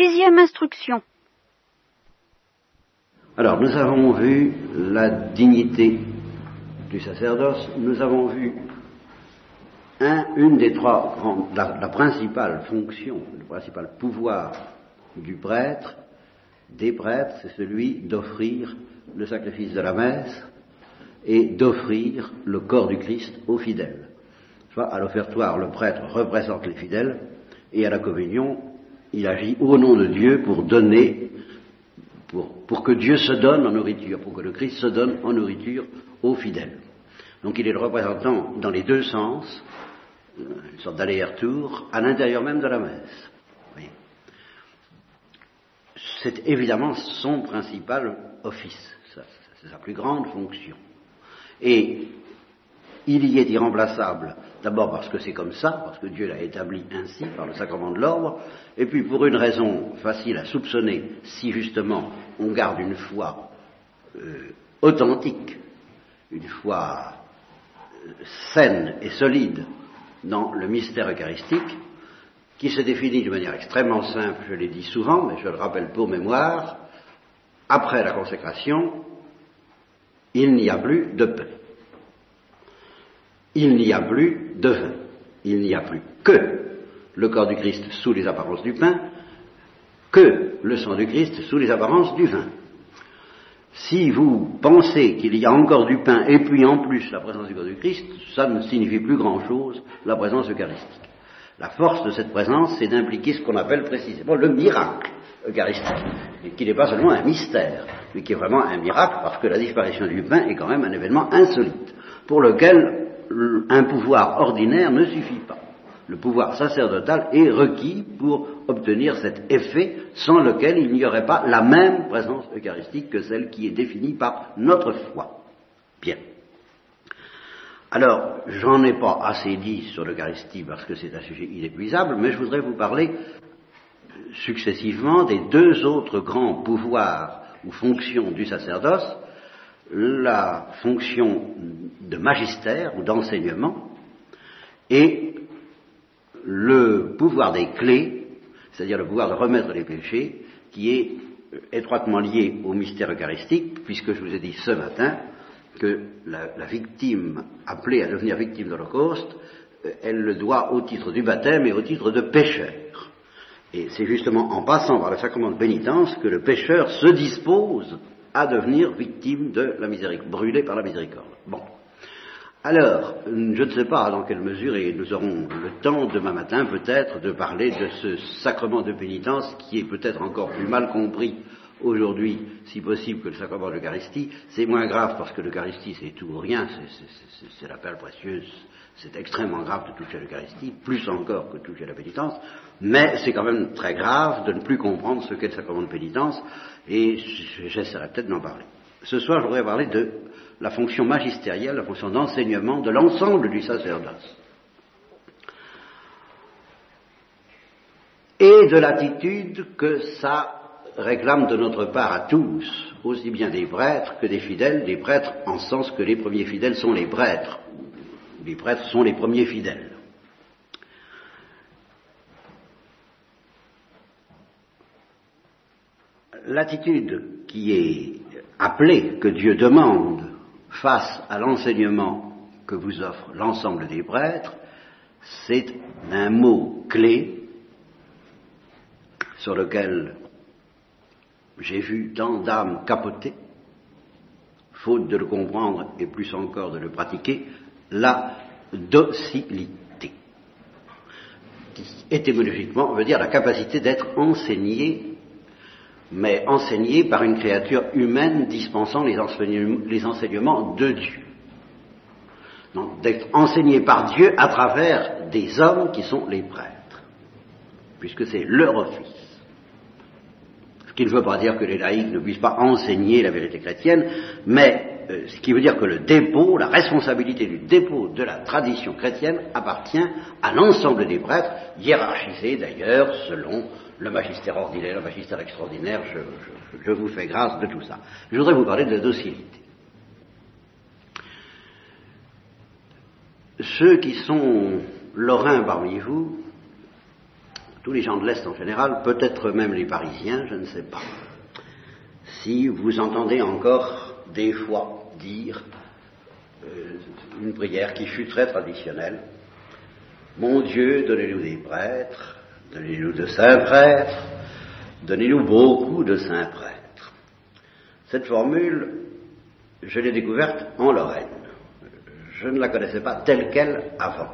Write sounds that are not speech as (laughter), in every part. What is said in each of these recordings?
Sixième instruction. Alors, nous avons vu la dignité du sacerdoce, nous avons vu un, une des trois grandes, la, la principale fonction, le principal pouvoir du prêtre, des prêtres, c'est celui d'offrir le sacrifice de la messe et d'offrir le corps du Christ aux fidèles. Soit à l'offertoire, le prêtre représente les fidèles, et à la communion, il agit au nom de Dieu pour donner, pour, que Dieu se donne en nourriture, pour que le Christ se donne en nourriture aux fidèles. Donc il est le représentant dans les deux sens, une sorte d'aller-retour, à l'intérieur même de la messe. C'est évidemment son principal office, c'est sa plus grande fonction. Et il y est irremplaçable, d'abord parce que c'est comme ça, parce que Dieu l'a établi ainsi par le sacrement de l'ordre, et puis pour une raison facile à soupçonner, si justement on garde une foi euh, authentique, une foi euh, saine et solide dans le mystère eucharistique, qui se définit de manière extrêmement simple, je l'ai dit souvent, mais je le rappelle pour mémoire, après la consécration, il n'y a plus de paix il n'y a plus de vin. Il n'y a plus que le corps du Christ sous les apparences du pain, que le sang du Christ sous les apparences du vin. Si vous pensez qu'il y a encore du pain et puis en plus la présence du corps du Christ, ça ne signifie plus grand-chose, la présence eucharistique. La force de cette présence, c'est d'impliquer ce qu'on appelle précisément le miracle eucharistique, et qui n'est pas seulement un mystère, mais qui est vraiment un miracle parce que la disparition du pain est quand même un événement insolite, pour lequel un pouvoir ordinaire ne suffit pas. Le pouvoir sacerdotal est requis pour obtenir cet effet sans lequel il n'y aurait pas la même présence eucharistique que celle qui est définie par notre foi. Bien. Alors, j'en ai pas assez dit sur l'Eucharistie parce que c'est un sujet inépuisable, mais je voudrais vous parler successivement des deux autres grands pouvoirs ou fonctions du sacerdoce, la fonction de magistère ou d'enseignement et le pouvoir des clés, c'est-à-dire le pouvoir de remettre les péchés, qui est étroitement lié au mystère eucharistique, puisque je vous ai dit ce matin que la, victime appelée à devenir victime de l'Holocauste, elle le doit au titre du baptême et au titre de pécheur. Et c'est justement en passant par le sacrement de pénitence que le pécheur se dispose à devenir victime de la miséricorde, brûlé par la miséricorde. Bon. Alors, je ne sais pas dans quelle mesure, et nous aurons le temps demain matin peut-être de parler de ce sacrement de pénitence qui est peut-être encore plus mal compris aujourd'hui, si possible, que le sacrement de l'Eucharistie. C'est moins grave parce que l'Eucharistie c'est tout ou rien, c'est la perle précieuse, c'est extrêmement grave de toucher l'Eucharistie, plus encore que de toucher la pénitence, mais c'est quand même très grave de ne plus comprendre ce qu'est le sacrement de pénitence, et j'essaierai peut-être d'en parler. Ce soir, je voudrais parler de la fonction magistérielle, la fonction d'enseignement de l'ensemble du sacerdoce. Et de l'attitude que ça réclame de notre part à tous, aussi bien des prêtres que des fidèles, des prêtres en sens que les premiers fidèles sont les prêtres. Les prêtres sont les premiers fidèles. L'attitude qui est appelée, que Dieu demande face à l'enseignement que vous offre l'ensemble des prêtres, c'est un mot clé sur lequel j'ai vu tant d'âmes capoter, faute de le comprendre et plus encore de le pratiquer, la docilité, qui étymologiquement veut dire la capacité d'être enseigné, mais enseigné par une créature humaine dispensant les enseignements, de Dieu. Donc d'être enseigné par Dieu à travers des hommes qui sont les prêtres, puisque c'est leur office qui ne veut pas dire que les laïcs ne puissent pas enseigner la vérité chrétienne, mais euh, ce qui veut dire que le dépôt, la responsabilité du dépôt de la tradition chrétienne appartient à l'ensemble des prêtres, hiérarchisés d'ailleurs selon le magistère ordinaire, le magistère extraordinaire, je, je, je vous fais grâce de tout ça. Je voudrais vous parler de la docilité. Ceux qui sont lorrains parmi vous, tous les gens de l'Est en général, peut-être même les Parisiens, je ne sais pas, si vous entendez encore des fois dire euh, une prière qui fut très traditionnelle, Mon Dieu, donnez-nous des prêtres, donnez-nous de saints prêtres, donnez-nous beaucoup de saints prêtres. Cette formule, je l'ai découverte en Lorraine. Je ne la connaissais pas telle qu'elle avant.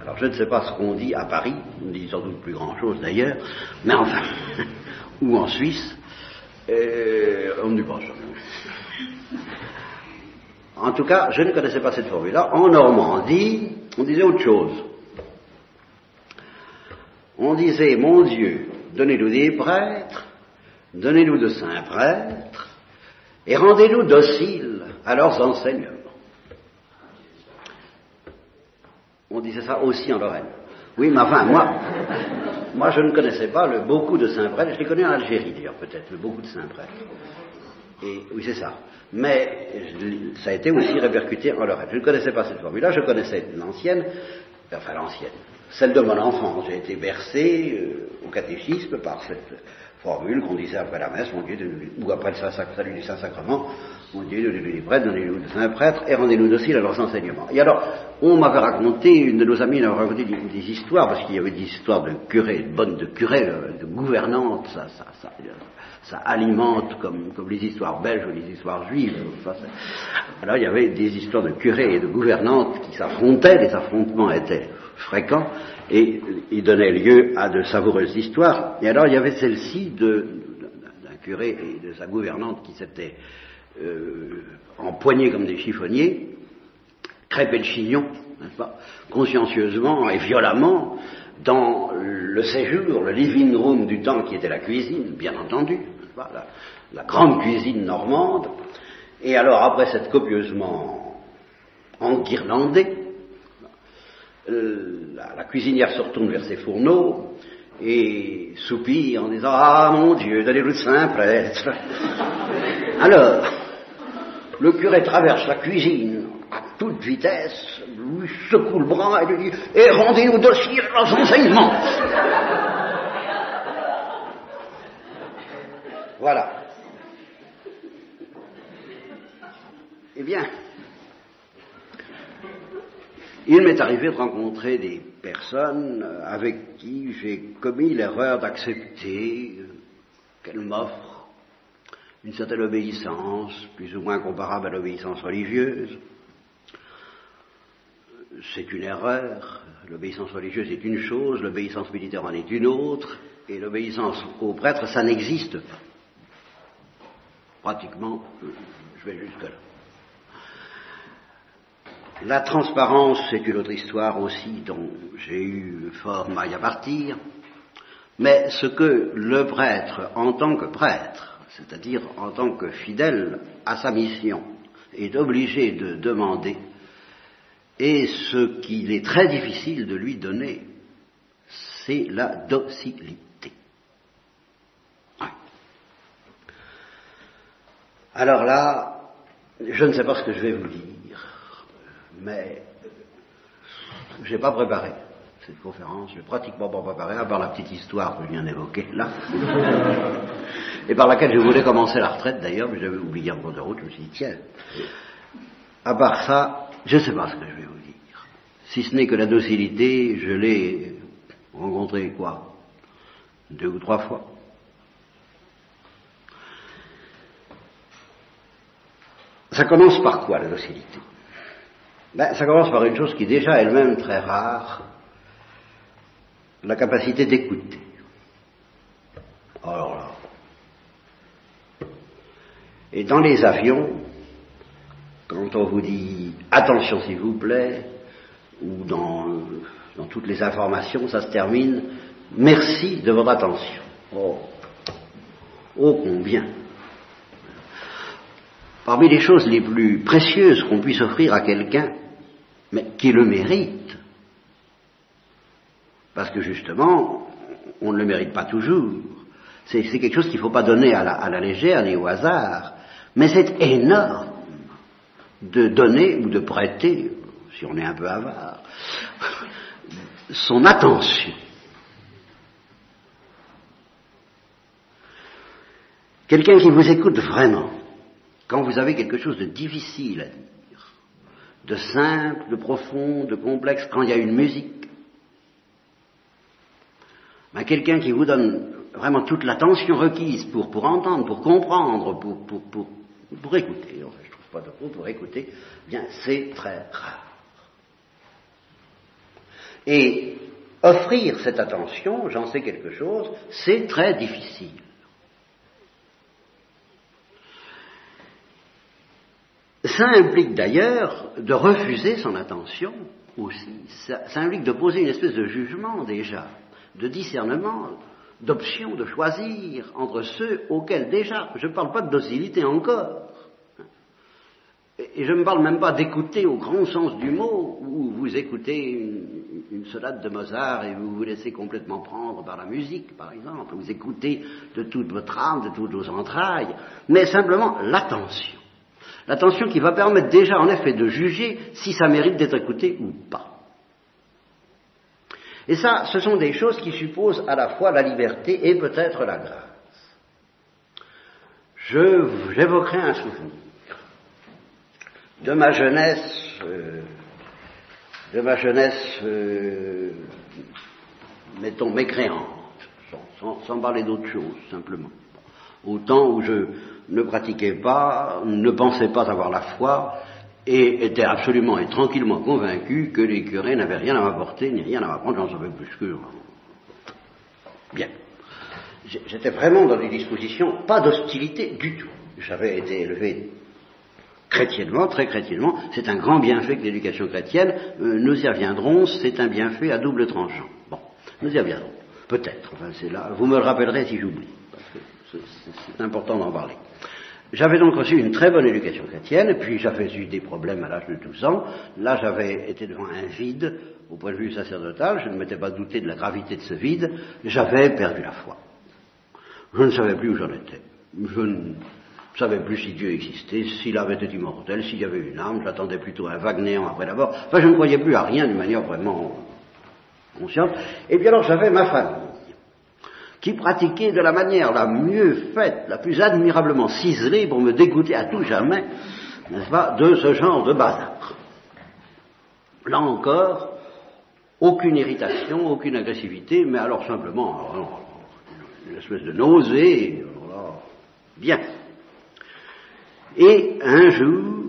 Alors je ne sais pas ce qu'on dit à Paris, on ne dit sans doute plus grand chose d'ailleurs, mais enfin, (laughs) ou en Suisse, euh, on ne dit pas ça. En tout cas, je ne connaissais pas cette formule-là. En Normandie, on disait autre chose. On disait, mon Dieu, donnez-nous des prêtres, donnez-nous de saints prêtres, et rendez-nous dociles à leurs enseignements. On disait ça aussi en Lorraine. Oui, mais enfin, moi, moi je ne connaissais pas le beaucoup de saints prêtres. Je les connais en Algérie d'ailleurs, peut-être, le beaucoup de saints prêtres. Et oui, c'est ça. Mais ça a été aussi répercuté en Lorraine. Je ne connaissais pas cette formule-là, je connaissais l'ancienne, enfin l'ancienne, celle de mon enfance. J'ai été bercé euh, au catéchisme par cette formule qu'on disait après la messe, mon Dieu, ou après le salut du Saint-Sacrement, mon Dieu, donnez-nous des prêtres, donnez-nous de saints prêtres, et rendez-nous dociles à leurs enseignements. Et alors, on m'avait raconté, une de nos amies m'avait raconté des, histoires, parce qu'il y avait des histoires de curés, de bonnes de curés, euh, de gouvernantes, ça, ça, ça, ça alimente comme, comme, les histoires belges ou les histoires juives. alors il y avait des histoires de curés et de gouvernantes qui s'affrontaient, les affrontements étaient fréquents, et ils donnaient lieu à de savoureuses histoires. Et alors il y avait celle-ci d'un curé et de sa gouvernante qui s'étaient euh, empoignés comme des chiffonniers, crêpés de chignon, consciencieusement et violemment, dans le séjour, le living room du temps qui était la cuisine, bien entendu, la, grande cuisine normande. Et alors, après cette copieusement enguirlandée, euh, la, la, cuisinière se retourne vers ses fourneaux et soupire en disant Ah mon Dieu, donnez le saint prêtre. (laughs) alors, le curé traverse la cuisine à toute vitesse, lui secoue le bras et lui dit Et rendez-nous docile leurs enseignements. voilà. Eh bien, il m'est arrivé de rencontrer des personnes avec qui j'ai commis l'erreur d'accepter qu'elles m'offrent une certaine obéissance, plus ou moins comparable à l'obéissance religieuse. C'est une erreur. L'obéissance religieuse est une chose, l'obéissance militaire en est une autre, et l'obéissance au prêtre, ça n'existe pas. Pratiquement, je vais jusque-là. La transparence, c'est une autre histoire aussi dont j'ai eu fort maille à partir. Mais ce que le prêtre, en tant que prêtre, c'est-à-dire en tant que fidèle à sa mission, est obligé de demander, et ce qu'il est très difficile de lui donner, c'est la docilité. Alors là, je ne sais pas ce que je vais vous dire mais je n'ai pas préparé cette conférence, je n'ai pratiquement pas préparé, à part la petite histoire que je viens d'évoquer là, et par laquelle je voulais commencer la retraite d'ailleurs, mais j'avais oublié en cours de route, je me suis dit, tiens, à part ça, je ne sais pas ce que je vais vous dire. Si ce n'est que la docilité, je l'ai rencontrée quoi Deux ou trois fois. Ça commence par quoi la docilité? Ben, Ça commence par une chose qui est déjà elle-même très rare, la capacité d'écouter. Alors là. Et dans les avions, quand on vous dit attention s'il vous plaît, ou dans, dans, toutes les informations, ça se termine merci de votre attention. Oh, oh combien Parmi les choses les plus précieuses qu'on puisse offrir à quelqu'un, mais qui le mérite, parce que justement, on ne le mérite pas toujours. C'est quelque chose qu'il ne faut pas donner à la, légère ni au hasard, mais c'est énorme de donner ou de prêter, si on est un peu avare, son attention. Quelqu'un qui vous écoute vraiment, quand vous avez quelque chose de difficile à dire, de simple, de profond, de complexe, quand il y a une musique, ben, quelqu'un qui vous donne vraiment toute l'attention requise pour, pour entendre, pour comprendre, pour, pour, pour, pour écouter, je ne trouve pas de pour écouter, bien c'est très rare. Et offrir cette attention, j'en sais quelque chose, c'est très difficile. Ça implique d'ailleurs de refuser son attention aussi. Ça, implique de poser une espèce de jugement déjà, de discernement, d'option, de choisir entre ceux auxquels déjà, je ne parle pas de docilité encore, et je ne parle même pas d'écouter au grand sens du mot, où vous écoutez une, une, sonate de Mozart et vous vous laissez complètement prendre par la musique, par exemple, vous écoutez de toute votre âme, de toutes vos entrailles, mais simplement l'attention. L'attention qui va permettre déjà en effet de juger si ça mérite d'être écouté ou pas. Et ça, ce sont des choses qui supposent à la fois la liberté et peut-être la grâce. J'évoquerai un souvenir de ma jeunesse, euh, de ma jeunesse, euh, mettons, mécréante, sans, sans parler d'autre chose, simplement. Au temps où je ne pratiquais pas, ne pensais pas avoir la foi, et était absolument et tranquillement convaincu que les curés n'avaient rien à m'apporter, ni rien à m'apprendre, j'en savais plus que... Bien. J'étais vraiment dans des dispositions, pas d'hostilité du tout. J'avais été élevé chrétiennement, très chrétiennement, c'est un grand bienfait que l'éducation chrétienne, euh, nous y reviendrons, c'est un bienfait à double tranchant. Bon, nous y reviendrons. Peut-être, enfin c'est là, vous me le rappellerez si j'oublie, c'est important d'en parler. J'avais donc reçu une très bonne éducation chrétienne, puis j'avais eu des problèmes à l'âge de 12 ans. Là, j'avais été devant un vide, au point de vue sacerdotal, je ne m'étais pas douté de la gravité de ce vide, j'avais perdu la foi. Je ne savais plus où j'en étais. Je ne savais plus si Dieu existait, s'il avait été immortel, s'il y avait une âme, j'attendais plutôt un vague néant après la mort. Enfin, je ne croyais plus à rien d'une manière vraiment consciente. Et puis alors, j'avais ma famille qui pratiquait de la manière la mieux faite, la plus admirablement ciselée pour me dégoûter à tout jamais, n'est-ce pas, de ce genre de bazar. Là encore, aucune irritation, aucune agressivité, mais alors simplement alors, une espèce de nausée, alors, bien. Et un jour,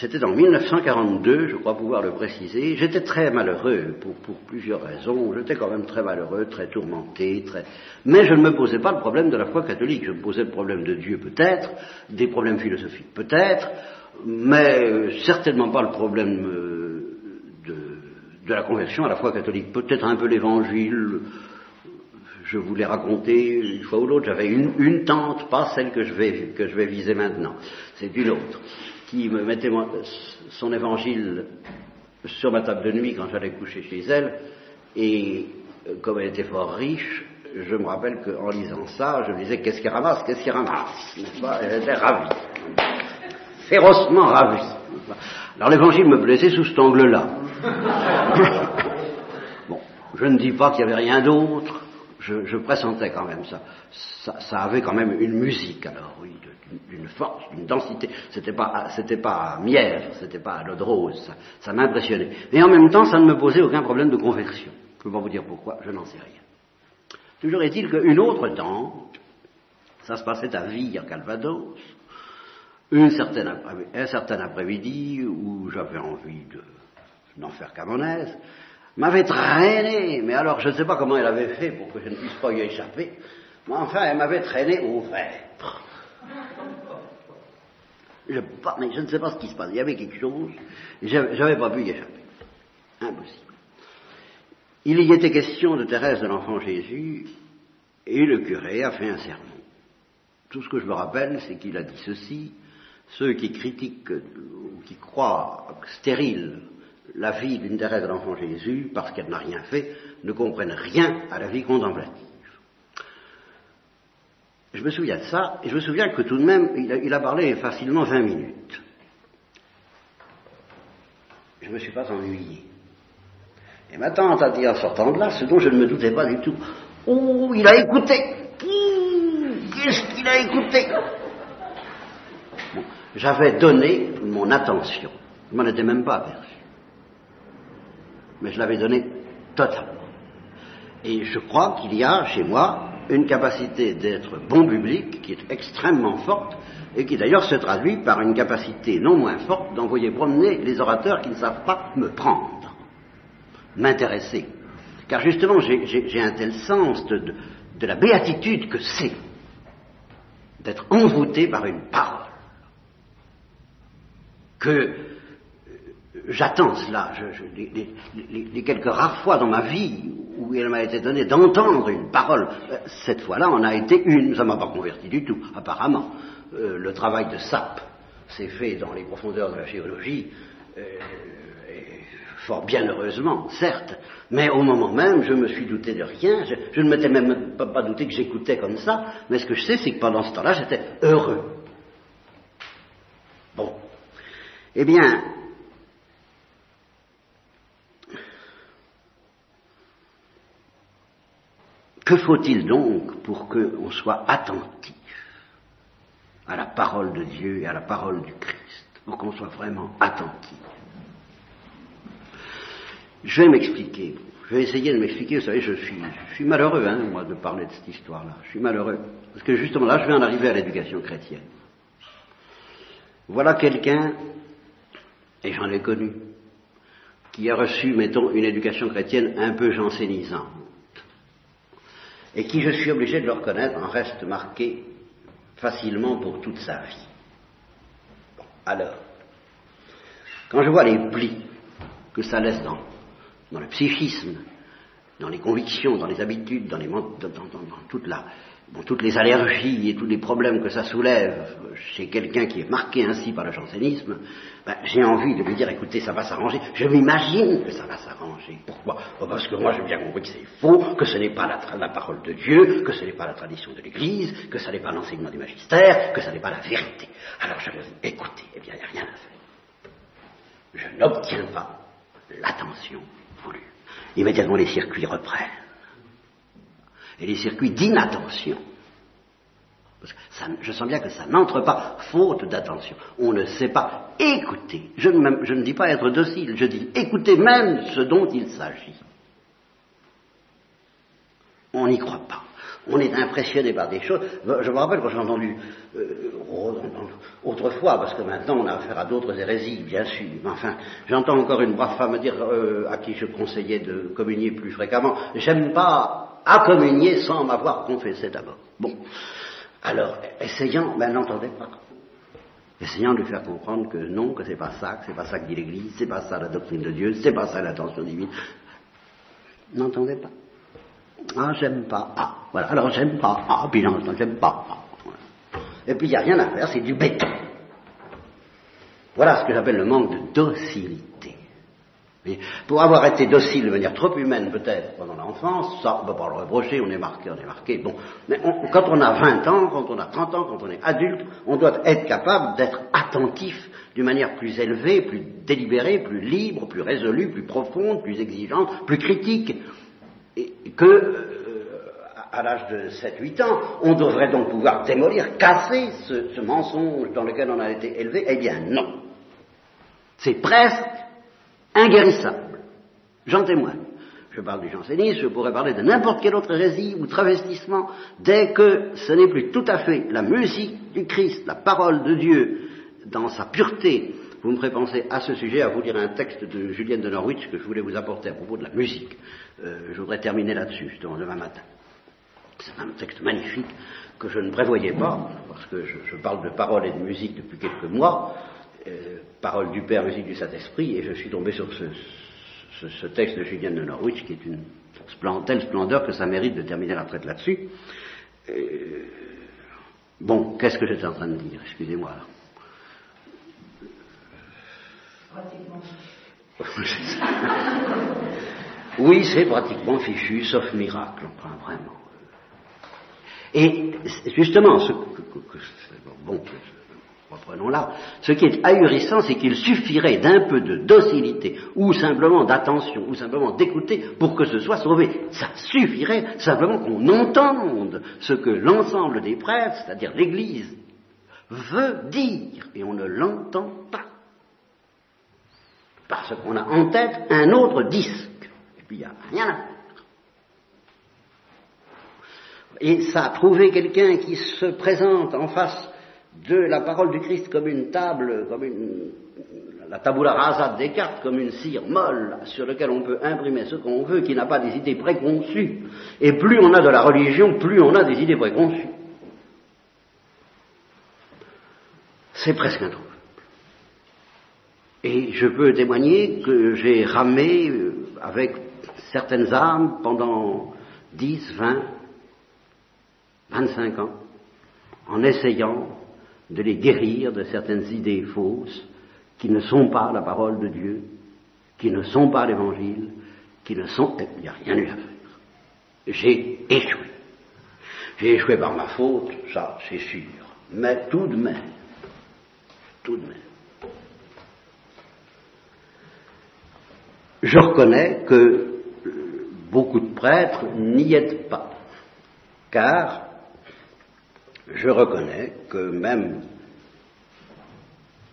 c'était en 1942, je crois pouvoir le préciser, j'étais très malheureux pour, plusieurs raisons. J'étais quand même très malheureux, très tourmenté, très... mais je ne me posais pas le problème de la foi catholique. Je me posais le problème de Dieu peut-être, des problèmes philosophiques peut-être, mais certainement pas le problème de, de la conversion à la foi catholique. Peut-être un peu l'évangile, je voulais raconter une fois ou l'autre, j'avais une, tante, pas celle que je vais, que je vais viser maintenant, c'est une autre, qui me mettait son évangile sur ma table de nuit quand j'allais coucher chez elle, et euh, comme elle était fort riche, je me rappelle qu'en lisant ça, je me disais qu'est-ce qu'il ramasse, qu'est-ce qu'il ramasse, Elle était ravie, férocement ravie. Alors l'évangile me plaisait sous cet angle-là. (laughs) bon, je ne dis pas qu'il n'y avait rien d'autre, je, pressentais quand même ça. ça. avait quand même une musique, alors oui, d'une force, d'une densité. C'était pas, c'était pas mièvre, c'était pas à l'eau de rose, ça, m'impressionnait. Mais en même temps, ça ne me posait aucun problème de conversion. Je ne peux pas vous dire pourquoi, je n'en sais rien. Toujours est-il qu'une autre tante, ça se passait à Ville, à Calvados, un certain après-midi où j'avais envie de n'en faire qu'à mon aise, m'avait traîné, mais alors je ne sais pas comment elle avait fait pour que je ne puisse pas y échapper, mais enfin elle m'avait traîné au mais je ne sais pas ce qui se passe, il y avait quelque chose, j'avais pas pu y échapper. Impossible. Il y était question de Thérèse de l'Enfant Jésus, et le curé a fait un sermon. Tout ce que je me rappelle, c'est qu'il a dit ceci, ceux qui critiquent ou qui croient stérile la vie d'une Thérèse de l'Enfant Jésus, parce qu'elle n'a rien fait, ne comprennent rien à la vie contemplative. Je me souviens de ça, et je me souviens que tout de même, il a, parlé facilement 20 minutes. Je ne me suis pas ennuyé. Et ma tante a dit en sortant de là, ce dont je ne me doutais pas du tout. Oh, il a écouté. qu'est-ce qu'il a écouté? J'avais donné mon attention. Je m'en étais même pas aperçu. Mais je l'avais donné totalement. Et je crois qu'il y a chez moi une capacité d'être bon public qui est extrêmement forte et qui d'ailleurs se traduit par une capacité non moins forte d'envoyer promener les orateurs qui ne savent pas me prendre, m'intéresser. Car justement, j'ai un tel sens de, de la béatitude que c'est d'être envoûté par une parole que j'attends cela. Les, quelques rares fois dans ma vie où il m'a été donné d'entendre une parole, euh, cette fois-là en a été une. Ça ne m'a pas converti du tout, apparemment. Euh, le travail de sape s'est fait dans les profondeurs de la géologie, euh, fort bien heureusement, certes, mais au moment même, je me suis douté de rien. Je, ne m'étais même pas douté que j'écoutais comme ça, mais ce que je sais, c'est que pendant ce temps-là, j'étais heureux. Bon. Eh bien, Que faut-il donc pour qu'on soit attentif à la parole de Dieu et à la parole du Christ, pour qu'on soit vraiment attentif? Je vais m'expliquer. Je vais essayer de m'expliquer. Vous savez, je suis, malheureux, hein, moi, de parler de cette histoire-là. Je suis malheureux. Parce que justement, là, je viens d'arriver à l'éducation chrétienne. Voilà quelqu'un, et j'en ai connu, qui a reçu, mettons, une éducation chrétienne un peu jansénisante et qui, je suis obligé de le reconnaître, en reste marqué facilement pour toute sa vie. alors, quand je vois les plis que ça laisse dans, le psychisme, dans les convictions, dans les habitudes, dans, les, dans, dans toute la, bon, toutes les allergies et tous les problèmes que ça soulève chez quelqu'un qui est marqué ainsi par le jansénisme, ben, j'ai envie de lui dire, écoutez, ça va s'arranger. Je m'imagine que ça va s'arranger. Pourquoi? Oh, Parce que moi, j'ai bien compris que c'est faux, que ce n'est pas la, parole de Dieu, que ce n'est pas la tradition de l'Église, que ce n'est pas l'enseignement du magistère, que ce n'est pas la vérité. Alors je me dis, écoutez, eh bien, il n'y a rien à faire. Je n'obtiens pas l'attention voulue. Immédiatement, les circuits reprennent et les circuits d'inattention. je sens bien que ça n'entre pas, faute d'attention. On ne sait pas écouter. Je ne, dis pas être docile, je dis écouter même ce dont il s'agit. On n'y croit pas. On est impressionné par des choses. Je me rappelle quand j'ai entendu euh, autrefois, parce que maintenant on a affaire à d'autres hérésies, bien sûr. Mais enfin, j'entends encore une brave femme dire euh, à qui je conseillais de communier plus fréquemment j'aime pas à communier sans m'avoir confessé d'abord. Bon. Alors, essayant, ben n'entendez pas. Essayant de lui faire comprendre que non, que c'est pas ça, que c'est pas ça que dit l'Église, c'est pas ça la doctrine de Dieu, c'est pas ça l'intention divine. N'entendez pas. Ah, j'aime pas. Ah, voilà. Alors j'aime pas. Ah, puis non, j'aime pas. Ah, Et puis il n'y a rien à faire, c'est du béton. Voilà ce que j'appelle le manque de docilité pour avoir été docile de manière trop humaine peut-être pendant l'enfance, ça on ne peut pas le reprocher, on est marqué, on est marqué. Bon, mais quand on a 20 ans, quand on a 30 ans, quand on est adulte, on doit être capable d'être attentif d'une manière plus élevée, plus délibérée, plus libre, plus résolue, plus profonde, plus exigeante, plus critique. Et que euh, à l'âge de 7-8 ans, on devrait donc pouvoir démolir, casser ce, ce mensonge dans lequel on a été élevé. Eh bien non. C'est presque inguérissable. J'en témoigne. Je parle du jansénisme, je pourrais parler de n'importe quelle autre hérésie ou travestissement, dès que ce n'est plus tout à fait la musique du Christ, la parole de Dieu, dans sa pureté. Vous me ferez penser à ce sujet à vous lire un texte de Julienne de Norwich que je voulais vous apporter à propos de la musique. Euh, je voudrais terminer là-dessus, justement, demain matin. C'est un texte magnifique que je ne prévoyais pas, parce que je, je parle de parole et de musique depuis quelques mois, euh, parole du Père, musique du Saint-Esprit, et je suis tombé sur ce, texte de Julien de Norwich, qui est une telle splendeur que ça mérite de terminer la traite là-dessus. Euh, bon, qu'est-ce que j'étais en train de dire? Excusez-moi. Pratiquement. (laughs) oui, c'est pratiquement fichu, sauf miracle, enfin, vraiment. Et justement, ce, bon, Reprenons-la. Ce qui est ahurissant, c'est qu'il suffirait d'un peu de docilité, ou simplement d'attention, ou simplement d'écouter pour que ce soit sauvé. Ça suffirait simplement qu'on entende ce que l'ensemble des prêtres, c'est-à-dire l'Église, veut dire, et on ne l'entend pas. Parce qu'on a en tête un autre disque, et puis il n'y a rien à faire. Et ça, trouver quelqu'un qui se présente en face de la parole du Christ comme une table, comme une, la tabula rasa de Descartes, comme une cire molle sur laquelle on peut imprimer ce qu'on veut, qui n'a pas des idées préconçues. Et plus on a de la religion, plus on a des idées préconçues. C'est presque introuvable. Et je peux témoigner que j'ai ramé euh, avec certaines âmes pendant 10, 20, 25 ans, en essayant de les guérir de certaines idées fausses qui ne sont pas la parole de Dieu, qui ne sont pas l'évangile, qui ne sont... Il n'y a rien eu à faire. J'ai échoué. J'ai échoué par ma faute, ça c'est sûr. Mais tout de même, tout de même, je reconnais que beaucoup de prêtres n'y aident pas, car je reconnais que même,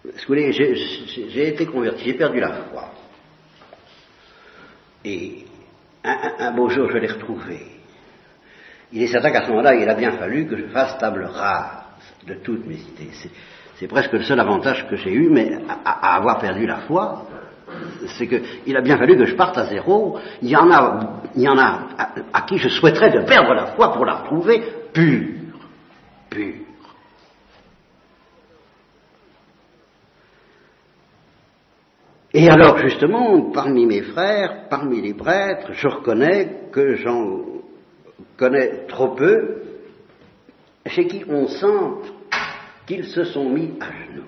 vous voulez, j'ai été converti, j'ai perdu la foi. Et un, beau jour, je l'ai retrouvé. Il est certain qu'à ce moment-là, il a bien fallu que je fasse table rase de toutes mes idées. C'est presque le seul avantage que j'ai eu, mais à, avoir perdu la foi, c'est qu'il a bien fallu que je parte à zéro. Il y en a, il y en a à, à, qui je souhaiterais de perdre la foi pour la retrouver pure. Et alors justement, parmi mes frères, parmi les prêtres, je reconnais que j'en connais trop peu, chez qui on sent qu'ils se sont mis à genoux.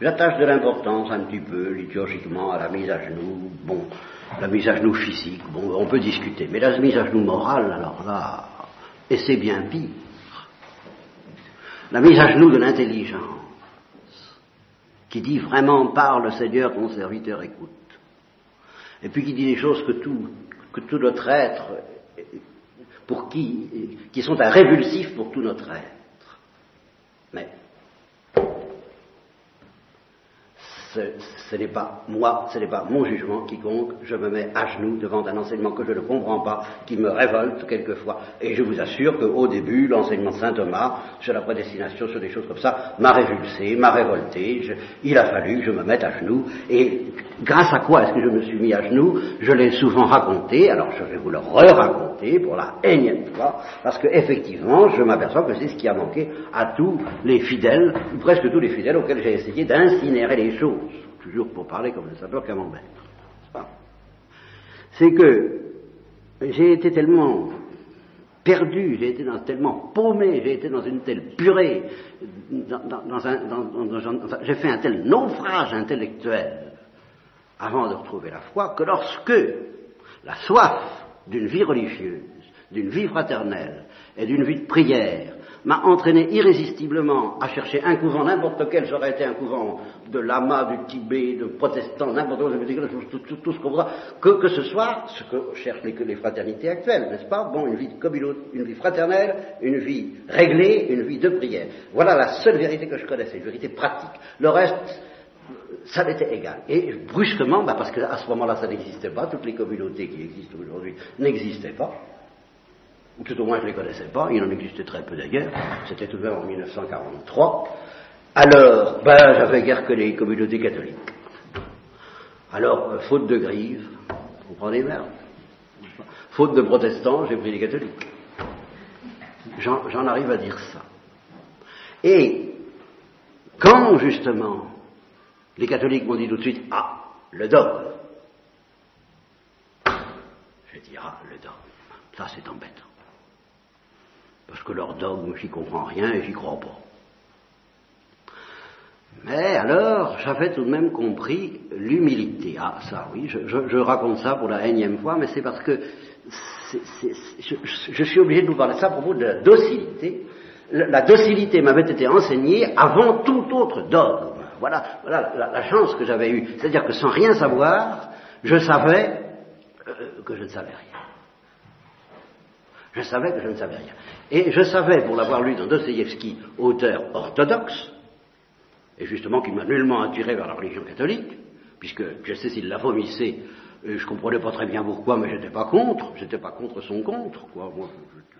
J'attache de l'importance un petit peu liturgiquement à la mise à genoux. Bon, la mise à genoux physique, bon, on peut discuter. Mais la mise à genoux morale, alors là, et c'est bien pire la mise à genoux de l'intelligence, qui dit vraiment parle Seigneur, ton serviteur écoute. Et puis qui dit des choses que tout, que tout notre être, pour qui, qui sont un révulsif pour tout notre être. Ce, n'est pas moi, ce n'est pas mon jugement qui compte, je me mets à genoux devant un enseignement que je ne comprends pas, qui me révolte quelquefois. Et je vous assure qu'au début, l'enseignement de saint Thomas sur la prédestination, sur des choses comme ça, m'a révulsé, m'a révolté, il a fallu que je me mette à genoux. Et grâce à quoi est-ce que je me suis mis à genoux? Je l'ai souvent raconté, alors je vais vous le re-raconter pour la énième fois, parce qu'effectivement, je m'aperçois que c'est ce qui a manqué à tous les fidèles, ou presque tous les fidèles auxquels j'ai essayé d'incinérer les choses toujours pour parler comme le sapeur camembert. C'est que j'ai été tellement perdu, j'ai été tellement paumé, j'ai été dans une telle purée, j'ai fait un tel naufrage intellectuel avant de retrouver la foi, que lorsque la soif d'une vie religieuse, d'une vie fraternelle et d'une vie de prière m'a entraîné irrésistiblement à chercher un couvent, n'importe quel, j'aurais été un couvent de lama, du Tibet, de protestants, n'importe quoi, tout, ce qu'on voudra, que, ce soit ce que cherchent les, les fraternités actuelles, n'est-ce pas? Bon, une vie de communauté, une vie fraternelle, une vie réglée, une vie de prière. Voilà la seule vérité que je connaissais, une vérité pratique. Le reste, ça m'était égal. Et brusquement, bah parce qu'à ce moment-là, ça n'existait pas, toutes les communautés qui existent aujourd'hui n'existaient pas, ou tout au moins je ne les connaissais pas, il en existait très peu d'ailleurs, c'était même en 1943. Alors, ben, j'avais guère que les communautés catholiques. Alors, euh, faute de grive, vous comprenez bien, faute de protestants, j'ai pris les catholiques. J'en arrive à dire ça. Et quand justement les catholiques m'ont dit tout de suite, ah, le dogme, je dis, ah, le dogme, ça c'est embêtant parce que leur dogme, j'y comprends rien et j'y crois pas. Mais alors, j'avais tout de même compris l'humilité. Ah, ça, oui, je, raconte ça pour la énième fois, mais c'est parce que je, suis obligé de vous parler de ça à propos de la docilité, la docilité m'avait été enseignée avant tout autre dogme. Voilà, voilà la, chance que j'avais eue. C'est-à-dire que sans rien savoir, je savais euh, que je ne savais rien. Je savais que je ne savais rien. Et je savais, pour l'avoir lu dans Dostoïevski, auteur orthodoxe, et justement qui m'a nullement attiré vers la religion catholique, puisque je sais s'il la vomissait, je ne comprenais pas très bien pourquoi, mais j'étais pas contre, j'étais pas contre son contre, quoi. Moi,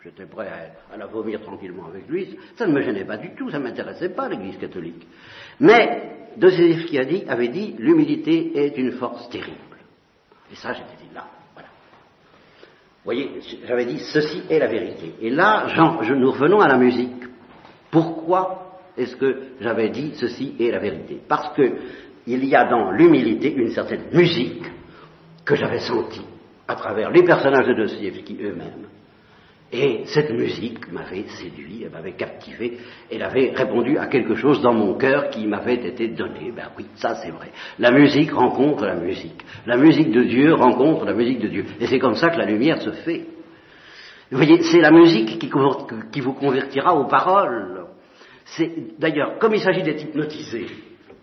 j'étais prêt à, la vomir tranquillement avec lui, ça ne me gênait pas du tout, ça m'intéressait pas l'Église catholique. Mais Dostoevsky a dit, avait dit, l'humilité est une force terrible. Et ça, j'étais dit là. Vous voyez, j'avais dit, ceci est la vérité. Et là, je, nous revenons à la musique. Pourquoi est-ce que j'avais dit ceci est la vérité? Parce que il y a dans l'humilité une certaine musique que j'avais sentie à travers les personnages de Dostoevsky eux-mêmes. Et cette musique m'avait séduit, elle m'avait captivé, elle avait répondu à quelque chose dans mon cœur qui m'avait été donné. Ben oui, ça c'est vrai. La musique rencontre la musique. La musique de Dieu rencontre la musique de Dieu. Et c'est comme ça que la lumière se fait. Vous voyez, c'est la musique qui, vous convertira aux paroles. C'est d'ailleurs, comme il s'agit d'être hypnotisé,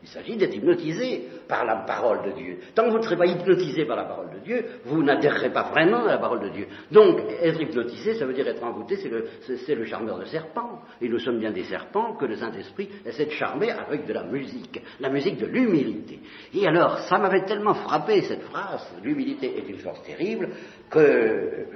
il s'agit d'être hypnotisé par la parole de Dieu. Tant que vous ne serez pas hypnotisé par la parole de Dieu, vous n'adhérerez pas vraiment à la parole de Dieu. Donc, être hypnotisé, ça veut dire être envoûté, c'est le, charmeur de serpents. Et nous sommes bien des serpents que le Saint-Esprit essaie de charmer avec de la musique, la musique de l'humilité. Et alors, ça m'avait tellement frappé cette phrase, l'humilité est une force terrible, que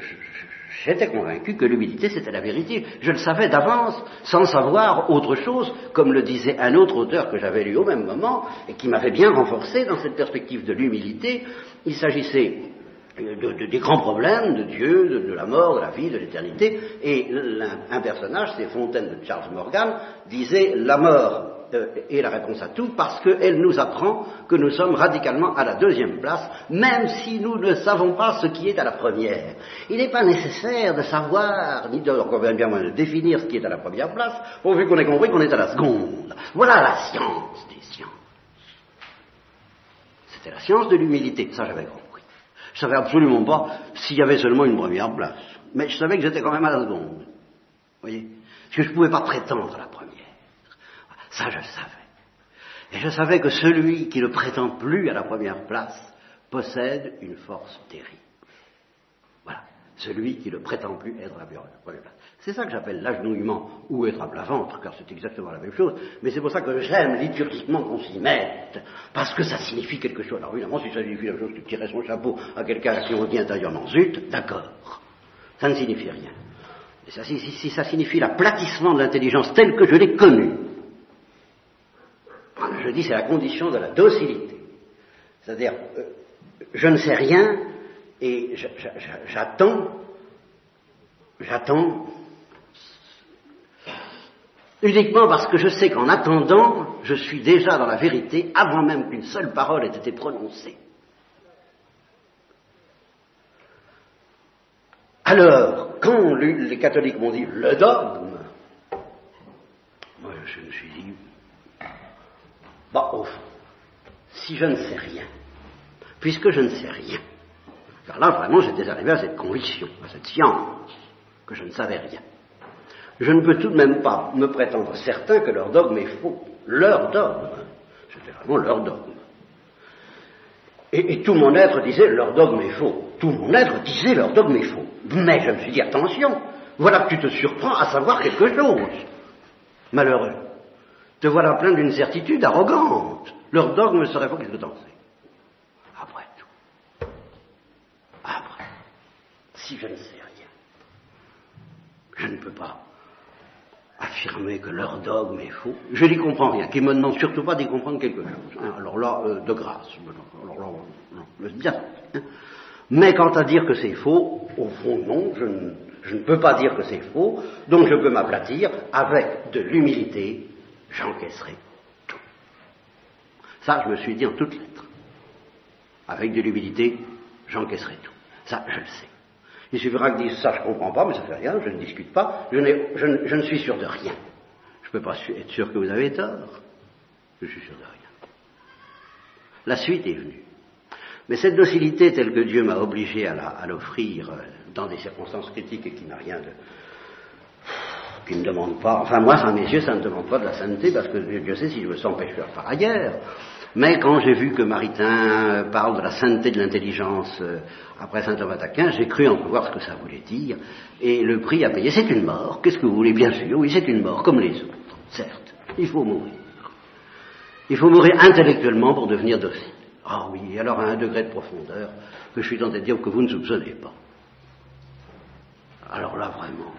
J'étais convaincu que l'humilité, c'était la vérité. Je le savais d'avance, sans savoir autre chose, comme le disait un autre auteur que j'avais lu au même moment, et qui m'avait bien renforcé dans cette perspective de l'humilité. Il s'agissait des grands problèmes de Dieu, de, la mort, de la vie, de l'éternité, et un personnage, c'est Fontaine de Charles Morgan, disait la mort et la réponse à tout, parce qu'elle nous apprend que nous sommes radicalement à la deuxième place, même si nous ne savons pas ce qui est à la première. Il n'est pas nécessaire de savoir, ni de, bien moins de définir ce qui est à la première place, pourvu qu'on ait compris qu'on est à la seconde. Voilà la science des sciences. C'était la science de l'humilité, ça j'avais compris. Je savais absolument pas s'il y avait seulement une première place, mais je savais que j'étais quand même à la seconde. Vous voyez? Parce que je ne pouvais pas prétendre à la première. Ça, je le savais. Et je savais que celui qui ne prétend plus à la première place possède une force terrible. Voilà. Celui qui ne prétend plus être à la première place. C'est ça que j'appelle l'agenouillement ou être à plat ventre, car c'est exactement la même chose. Mais c'est pour ça que j'aime liturgiquement qu'on s'y mette, parce que ça signifie quelque chose. Alors évidemment, si ça signifie quelque chose que tirer son chapeau à quelqu'un qui on dit intérieurement zut, d'accord. Ça ne signifie rien. si, si ça signifie l'aplatissement de l'intelligence telle que je l'ai connue, je dis c'est la condition de la docilité. C'est-à-dire, euh, je ne sais rien et j'attends, j'attends uniquement parce que je sais qu'en attendant, je suis déjà dans la vérité avant même qu'une seule parole ait été prononcée. Alors, quand les catholiques m'ont dit le dogme, moi je me suis dit, bah, au fond, si je ne sais rien, puisque je ne sais rien, car là vraiment j'étais arrivé à cette conviction, à cette science, que je ne savais rien, je ne peux tout de même pas me prétendre certain que leur dogme est faux. Leur dogme, c'était vraiment leur dogme. Et, tout mon être disait leur dogme est faux. Tout mon être disait leur dogme est faux. Mais je me suis dit attention, voilà que tu te surprends à savoir quelque chose. Malheureux. Te voilà plein d'une certitude arrogante. Leur dogme serait faux, qu'est-ce que t'en sais? Après tout. Après. Si je ne sais rien, je ne peux pas affirmer que leur dogme est faux. Je n'y comprends rien. Qu'ils me demandent surtout pas d'y comprendre quelque chose. Hein. Alors là, euh, de grâce. Alors là, non, bien. Hein. Mais quant à dire que c'est faux, au fond, non, je ne, je ne peux pas dire que c'est faux, donc je peux m'aplatir avec de l'humilité j'encaisserai tout. Ça, je me suis dit en toutes lettres. Avec de l'humilité, j'encaisserai tout. Ça, je le sais. Il suffira que dise ça, je ne comprends pas, mais ça ne fait rien, je ne discute pas, je, je, ne suis sûr de rien. Je ne peux pas être sûr que vous avez tort. Je suis sûr de rien. La suite est venue. Mais cette docilité telle que Dieu m'a obligé à l'offrir euh, dans des circonstances critiques et qui n'a rien de, qui ne demande pas, enfin moi, à mes yeux, ça ne demande pas de la sainteté, parce que Dieu sait si je me sens pécheur par ailleurs. Mais quand j'ai vu que Maritain parle de la sainteté de l'intelligence euh, après saint Thomas d'Aquin, j'ai cru en voir ce que ça voulait dire, et le prix à payer, c'est une mort. Qu'est-ce que vous voulez? Bien sûr, oui, c'est une mort, comme les autres, certes. Il faut mourir. Il faut mourir intellectuellement pour devenir docile. Ah oui, alors à un degré de profondeur que je suis tenté de dire que vous ne soupçonnez pas. Alors là, vraiment.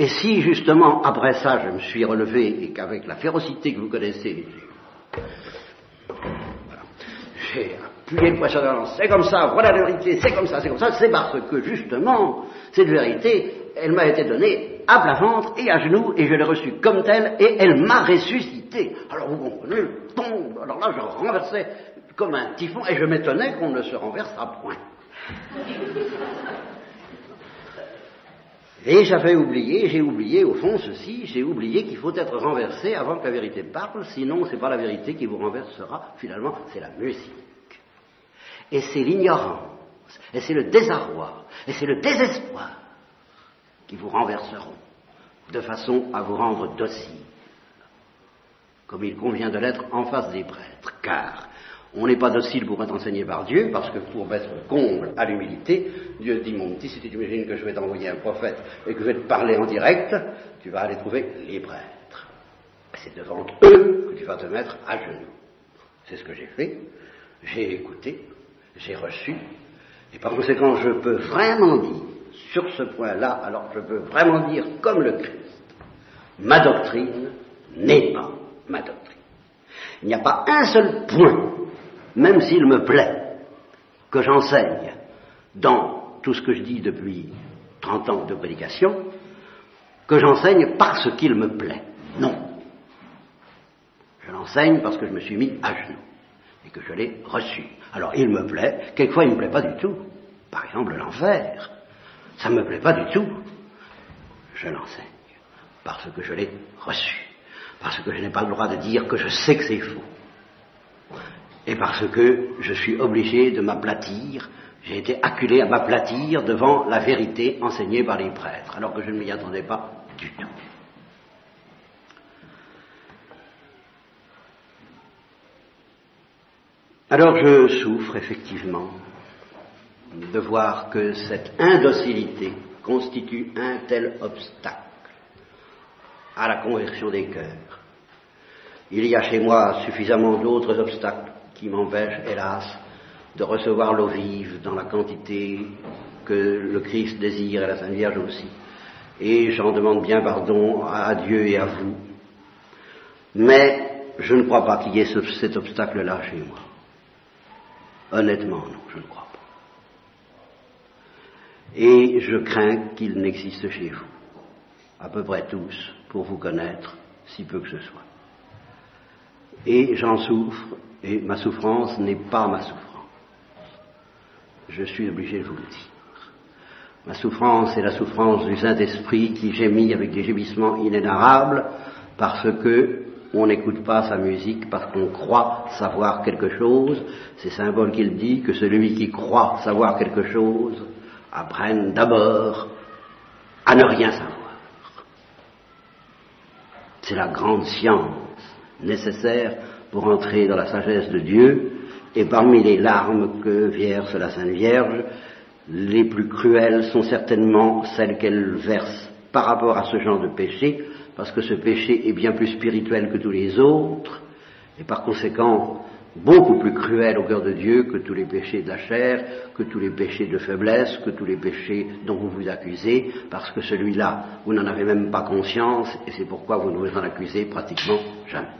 Et si justement, après ça, je me suis relevé et qu'avec la férocité que vous connaissez, j'ai appuyé le poisson dans c'est comme ça, voilà la vérité, c'est comme ça, c'est comme ça, c'est parce que justement, cette vérité, elle m'a été donnée à plat ventre et à genoux, et je l'ai reçue comme telle, et elle m'a ressuscité. Alors vous comprenez, tombe, alors là je renversais comme un typhon, et je m'étonnais qu'on ne se renverse à point. Et j'avais oublié, j'ai oublié au fond ceci, j'ai oublié qu'il faut être renversé avant que la vérité parle, sinon c'est pas la vérité qui vous renversera, finalement c'est la musique. Et c'est l'ignorance, et c'est le désarroi, et c'est le désespoir qui vous renverseront, de façon à vous rendre docile, comme il convient de l'être en face des prêtres, car on n'est pas docile pour être enseigné par Dieu, parce que pour mettre comble à l'humilité, Dieu dit, mon petit, si tu imagines que je vais t'envoyer un prophète et que je vais te parler en direct, tu vas aller trouver les prêtres. C'est devant eux que tu vas te mettre à genoux. C'est ce que j'ai fait. J'ai écouté, j'ai reçu, et par conséquent, je peux vraiment dire, sur ce point-là, alors je peux vraiment dire, comme le Christ, ma doctrine n'est pas ma doctrine. Il n'y a pas un seul point même s'il me plaît que j'enseigne dans tout ce que je dis depuis 30 ans de prédication, que j'enseigne parce qu'il me plaît. Non. Je l'enseigne parce que je me suis mis à genoux et que je l'ai reçu. Alors il me plaît, quelquefois il ne me plaît pas du tout. Par exemple l'enfer, ça ne me plaît pas du tout. Je l'enseigne parce que je l'ai reçu, parce que je n'ai pas le droit de dire que je sais que c'est faux et parce que je suis obligé de m'aplatir, j'ai été acculé à m'aplatir devant la vérité enseignée par les prêtres, alors que je ne m'y attendais pas du tout. Alors je souffre effectivement de voir que cette indocilité constitue un tel obstacle à la conversion des cœurs. Il y a chez moi suffisamment d'autres obstacles qui m'empêche, hélas, de recevoir l'eau vive dans la quantité que le Christ désire et la Sainte Vierge aussi. Et j'en demande bien pardon à Dieu et à vous. Mais je ne crois pas qu'il y ait cet obstacle-là chez moi. Honnêtement, non, je ne crois pas. Et je crains qu'il n'existe chez vous, à peu près tous, pour vous connaître, si peu que ce soit. Et j'en souffre et ma souffrance n'est pas ma souffrance. Je suis obligé de vous le dire. Ma souffrance est la souffrance du Saint-Esprit qui gémit avec des gémissements inénarrables parce que on n'écoute pas sa musique, parce qu'on croit savoir quelque chose. C'est symbole qu'il dit que celui qui croit savoir quelque chose apprenne d'abord à ne rien savoir. C'est la grande science nécessaire pour entrer dans la sagesse de Dieu, et parmi les larmes que verse la Sainte Vierge, les plus cruelles sont certainement celles qu'elle verse par rapport à ce genre de péché, parce que ce péché est bien plus spirituel que tous les autres, et par conséquent beaucoup plus cruel au cœur de Dieu que tous les péchés de la chair, que tous les péchés de faiblesse, que tous les péchés dont vous vous accusez, parce que celui-là, vous n'en avez même pas conscience, et c'est pourquoi vous ne vous en accusez pratiquement jamais.